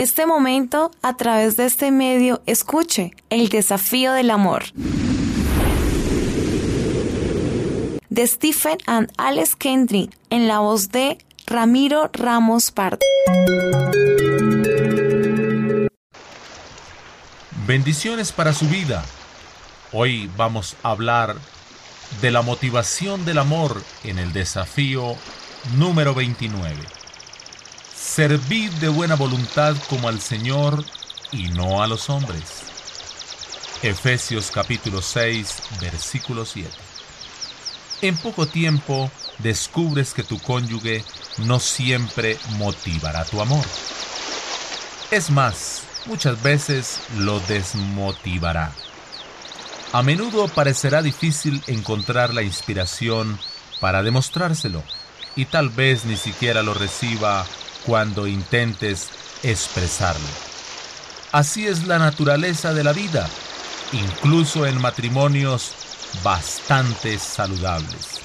en este momento, a través de este medio, escuche el desafío del amor. De Stephen and Alex Kendrick, en la voz de Ramiro Ramos Pardo. Bendiciones para su vida. Hoy vamos a hablar de la motivación del amor en el desafío número 29. Servid de buena voluntad como al Señor y no a los hombres. Efesios capítulo 6, versículo 7. En poco tiempo descubres que tu cónyuge no siempre motivará tu amor. Es más, muchas veces lo desmotivará. A menudo parecerá difícil encontrar la inspiración para demostrárselo y tal vez ni siquiera lo reciba cuando intentes expresarlo. Así es la naturaleza de la vida, incluso en matrimonios bastante saludables.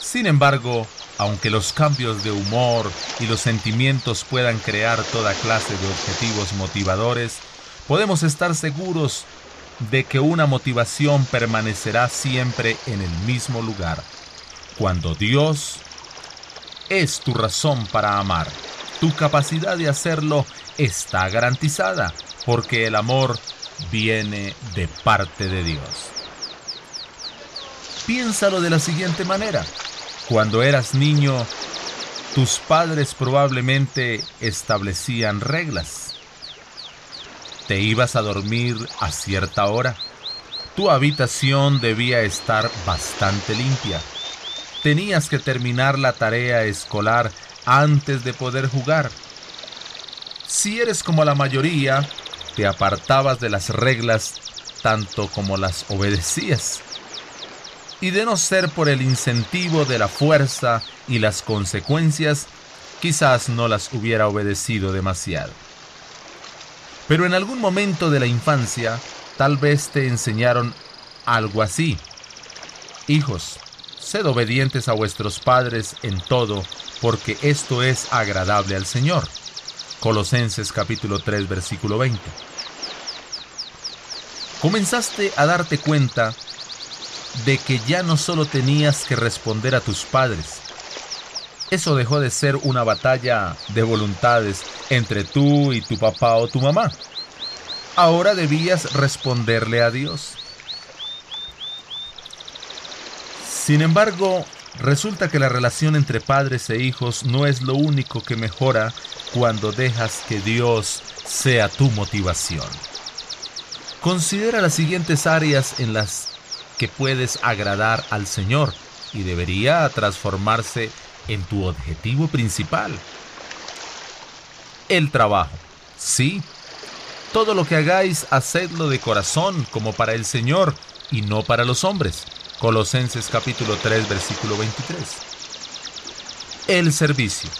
Sin embargo, aunque los cambios de humor y los sentimientos puedan crear toda clase de objetivos motivadores, podemos estar seguros de que una motivación permanecerá siempre en el mismo lugar, cuando Dios es tu razón para amar. Tu capacidad de hacerlo está garantizada, porque el amor viene de parte de Dios. Piénsalo de la siguiente manera. Cuando eras niño, tus padres probablemente establecían reglas te ibas a dormir a cierta hora. Tu habitación debía estar bastante limpia. Tenías que terminar la tarea escolar antes de poder jugar. Si eres como la mayoría, te apartabas de las reglas tanto como las obedecías. Y de no ser por el incentivo de la fuerza y las consecuencias, quizás no las hubiera obedecido demasiado. Pero en algún momento de la infancia, tal vez te enseñaron algo así. Hijos, sed obedientes a vuestros padres en todo, porque esto es agradable al Señor. Colosenses capítulo 3 versículo 20. Comenzaste a darte cuenta de que ya no solo tenías que responder a tus padres, eso dejó de ser una batalla de voluntades entre tú y tu papá o tu mamá. Ahora debías responderle a Dios. Sin embargo, resulta que la relación entre padres e hijos no es lo único que mejora cuando dejas que Dios sea tu motivación. Considera las siguientes áreas en las que puedes agradar al Señor y debería transformarse en tu objetivo principal. El trabajo. Sí. Todo lo que hagáis, hacedlo de corazón, como para el Señor, y no para los hombres. Colosenses capítulo 3, versículo 23. El servicio.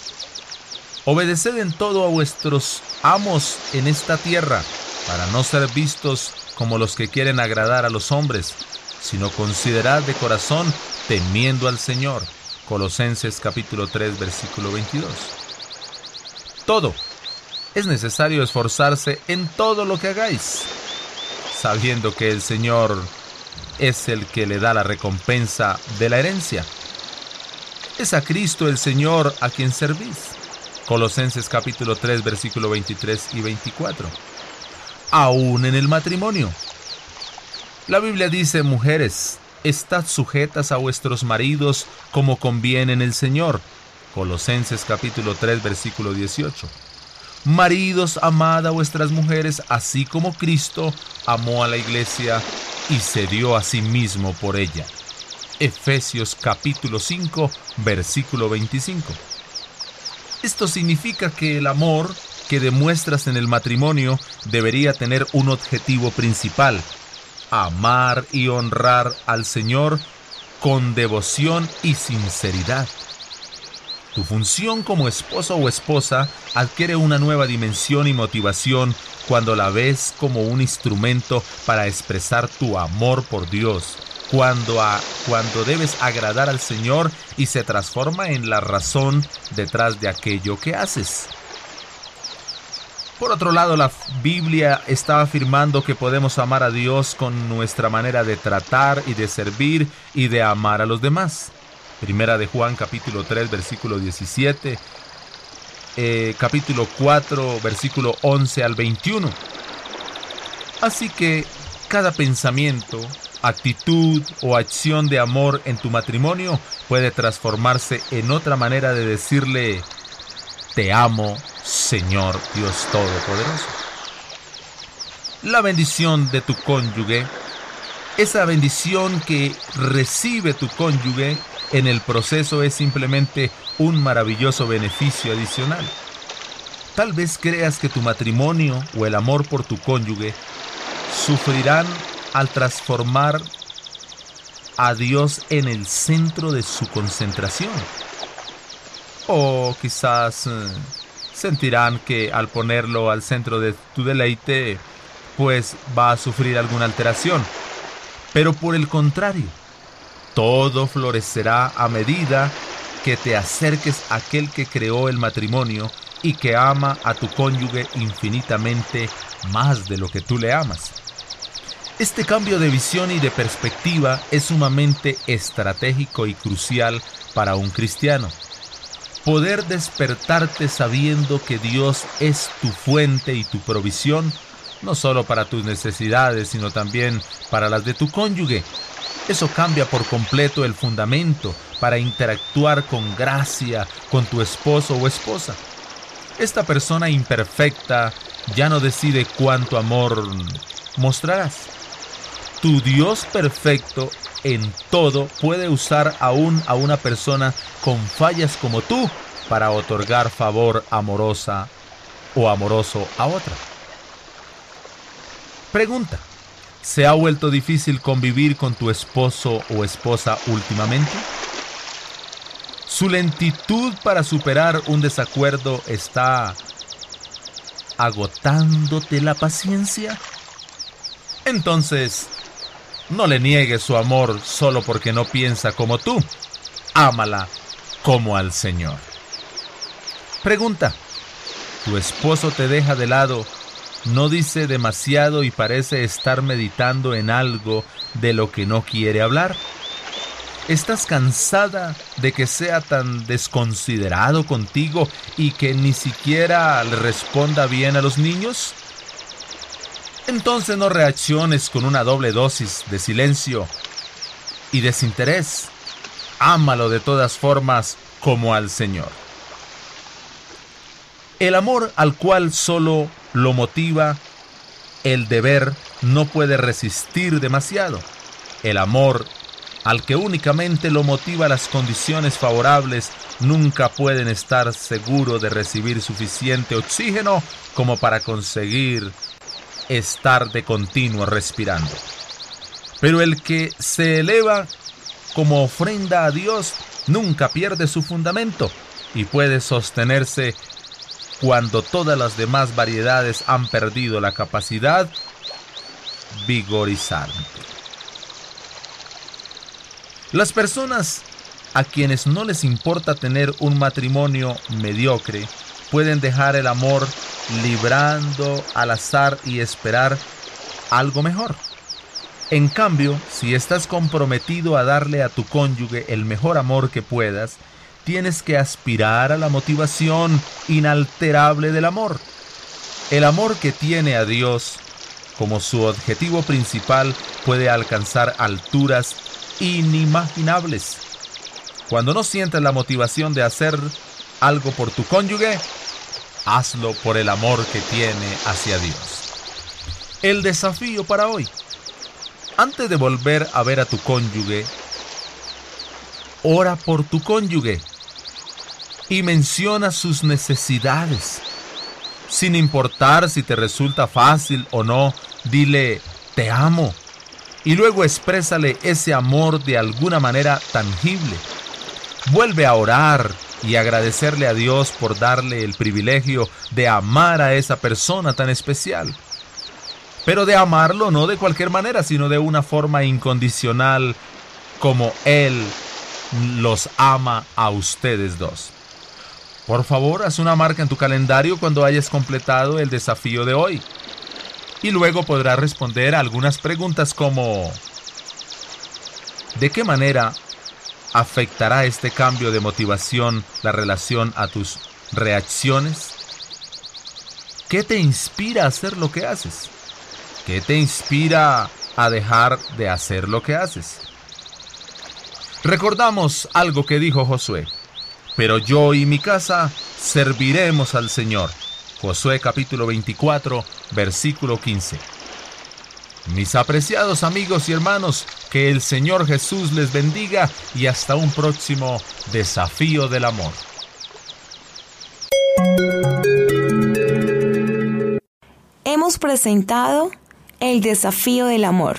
Obedeced en todo a vuestros amos en esta tierra, para no ser vistos como los que quieren agradar a los hombres, sino considerad de corazón temiendo al Señor. Colosenses capítulo 3 versículo 22. Todo. Es necesario esforzarse en todo lo que hagáis, sabiendo que el Señor es el que le da la recompensa de la herencia. Es a Cristo el Señor a quien servís. Colosenses capítulo 3 versículo 23 y 24. Aún en el matrimonio. La Biblia dice, mujeres, estad sujetas a vuestros maridos como conviene en el Señor. Colosenses capítulo 3 versículo 18. Maridos, amad a vuestras mujeres, así como Cristo amó a la iglesia y se dio a sí mismo por ella. Efesios capítulo 5 versículo 25. Esto significa que el amor que demuestras en el matrimonio debería tener un objetivo principal, amar y honrar al Señor con devoción y sinceridad. Tu función como esposo o esposa adquiere una nueva dimensión y motivación cuando la ves como un instrumento para expresar tu amor por Dios, cuando, cuando debes agradar al Señor y se transforma en la razón detrás de aquello que haces. Por otro lado, la Biblia está afirmando que podemos amar a Dios con nuestra manera de tratar y de servir y de amar a los demás. Primera de Juan capítulo 3 versículo 17, eh, capítulo 4 versículo 11 al 21. Así que cada pensamiento, actitud o acción de amor en tu matrimonio puede transformarse en otra manera de decirle te amo Señor Dios Todopoderoso. La bendición de tu cónyuge, esa bendición que recibe tu cónyuge en el proceso es simplemente un maravilloso beneficio adicional. Tal vez creas que tu matrimonio o el amor por tu cónyuge sufrirán al transformar a Dios en el centro de su concentración. O quizás eh, sentirán que al ponerlo al centro de tu deleite, pues va a sufrir alguna alteración. Pero por el contrario, todo florecerá a medida que te acerques a aquel que creó el matrimonio y que ama a tu cónyuge infinitamente más de lo que tú le amas. Este cambio de visión y de perspectiva es sumamente estratégico y crucial para un cristiano. Poder despertarte sabiendo que Dios es tu fuente y tu provisión, no solo para tus necesidades, sino también para las de tu cónyuge, eso cambia por completo el fundamento para interactuar con gracia con tu esposo o esposa. Esta persona imperfecta ya no decide cuánto amor mostrarás. Tu Dios perfecto en todo puede usar aún a una persona con fallas como tú para otorgar favor amorosa o amoroso a otra. Pregunta. ¿Se ha vuelto difícil convivir con tu esposo o esposa últimamente? ¿Su lentitud para superar un desacuerdo está agotándote la paciencia? Entonces, no le niegues su amor solo porque no piensa como tú. Ámala como al Señor. Pregunta, ¿tu esposo te deja de lado no dice demasiado y parece estar meditando en algo de lo que no quiere hablar. ¿Estás cansada de que sea tan desconsiderado contigo y que ni siquiera le responda bien a los niños? Entonces no reacciones con una doble dosis de silencio y desinterés. Ámalo de todas formas como al Señor. El amor al cual solo lo motiva el deber, no puede resistir demasiado. El amor, al que únicamente lo motiva las condiciones favorables, nunca pueden estar seguro de recibir suficiente oxígeno como para conseguir estar de continuo respirando. Pero el que se eleva como ofrenda a Dios nunca pierde su fundamento y puede sostenerse cuando todas las demás variedades han perdido la capacidad vigorizante. Las personas a quienes no les importa tener un matrimonio mediocre pueden dejar el amor librando al azar y esperar algo mejor. En cambio, si estás comprometido a darle a tu cónyuge el mejor amor que puedas, tienes que aspirar a la motivación inalterable del amor. El amor que tiene a Dios como su objetivo principal puede alcanzar alturas inimaginables. Cuando no sientes la motivación de hacer algo por tu cónyuge, hazlo por el amor que tiene hacia Dios. El desafío para hoy. Antes de volver a ver a tu cónyuge, ora por tu cónyuge y menciona sus necesidades. Sin importar si te resulta fácil o no, dile, te amo. Y luego exprésale ese amor de alguna manera tangible. Vuelve a orar y agradecerle a Dios por darle el privilegio de amar a esa persona tan especial. Pero de amarlo no de cualquier manera, sino de una forma incondicional como Él los ama a ustedes dos. Por favor, haz una marca en tu calendario cuando hayas completado el desafío de hoy. Y luego podrás responder a algunas preguntas como ¿De qué manera afectará este cambio de motivación la relación a tus reacciones? ¿Qué te inspira a hacer lo que haces? ¿Qué te inspira a dejar de hacer lo que haces? Recordamos algo que dijo Josué. Pero yo y mi casa serviremos al Señor. Josué capítulo 24, versículo 15. Mis apreciados amigos y hermanos, que el Señor Jesús les bendiga y hasta un próximo desafío del amor. Hemos presentado el desafío del amor.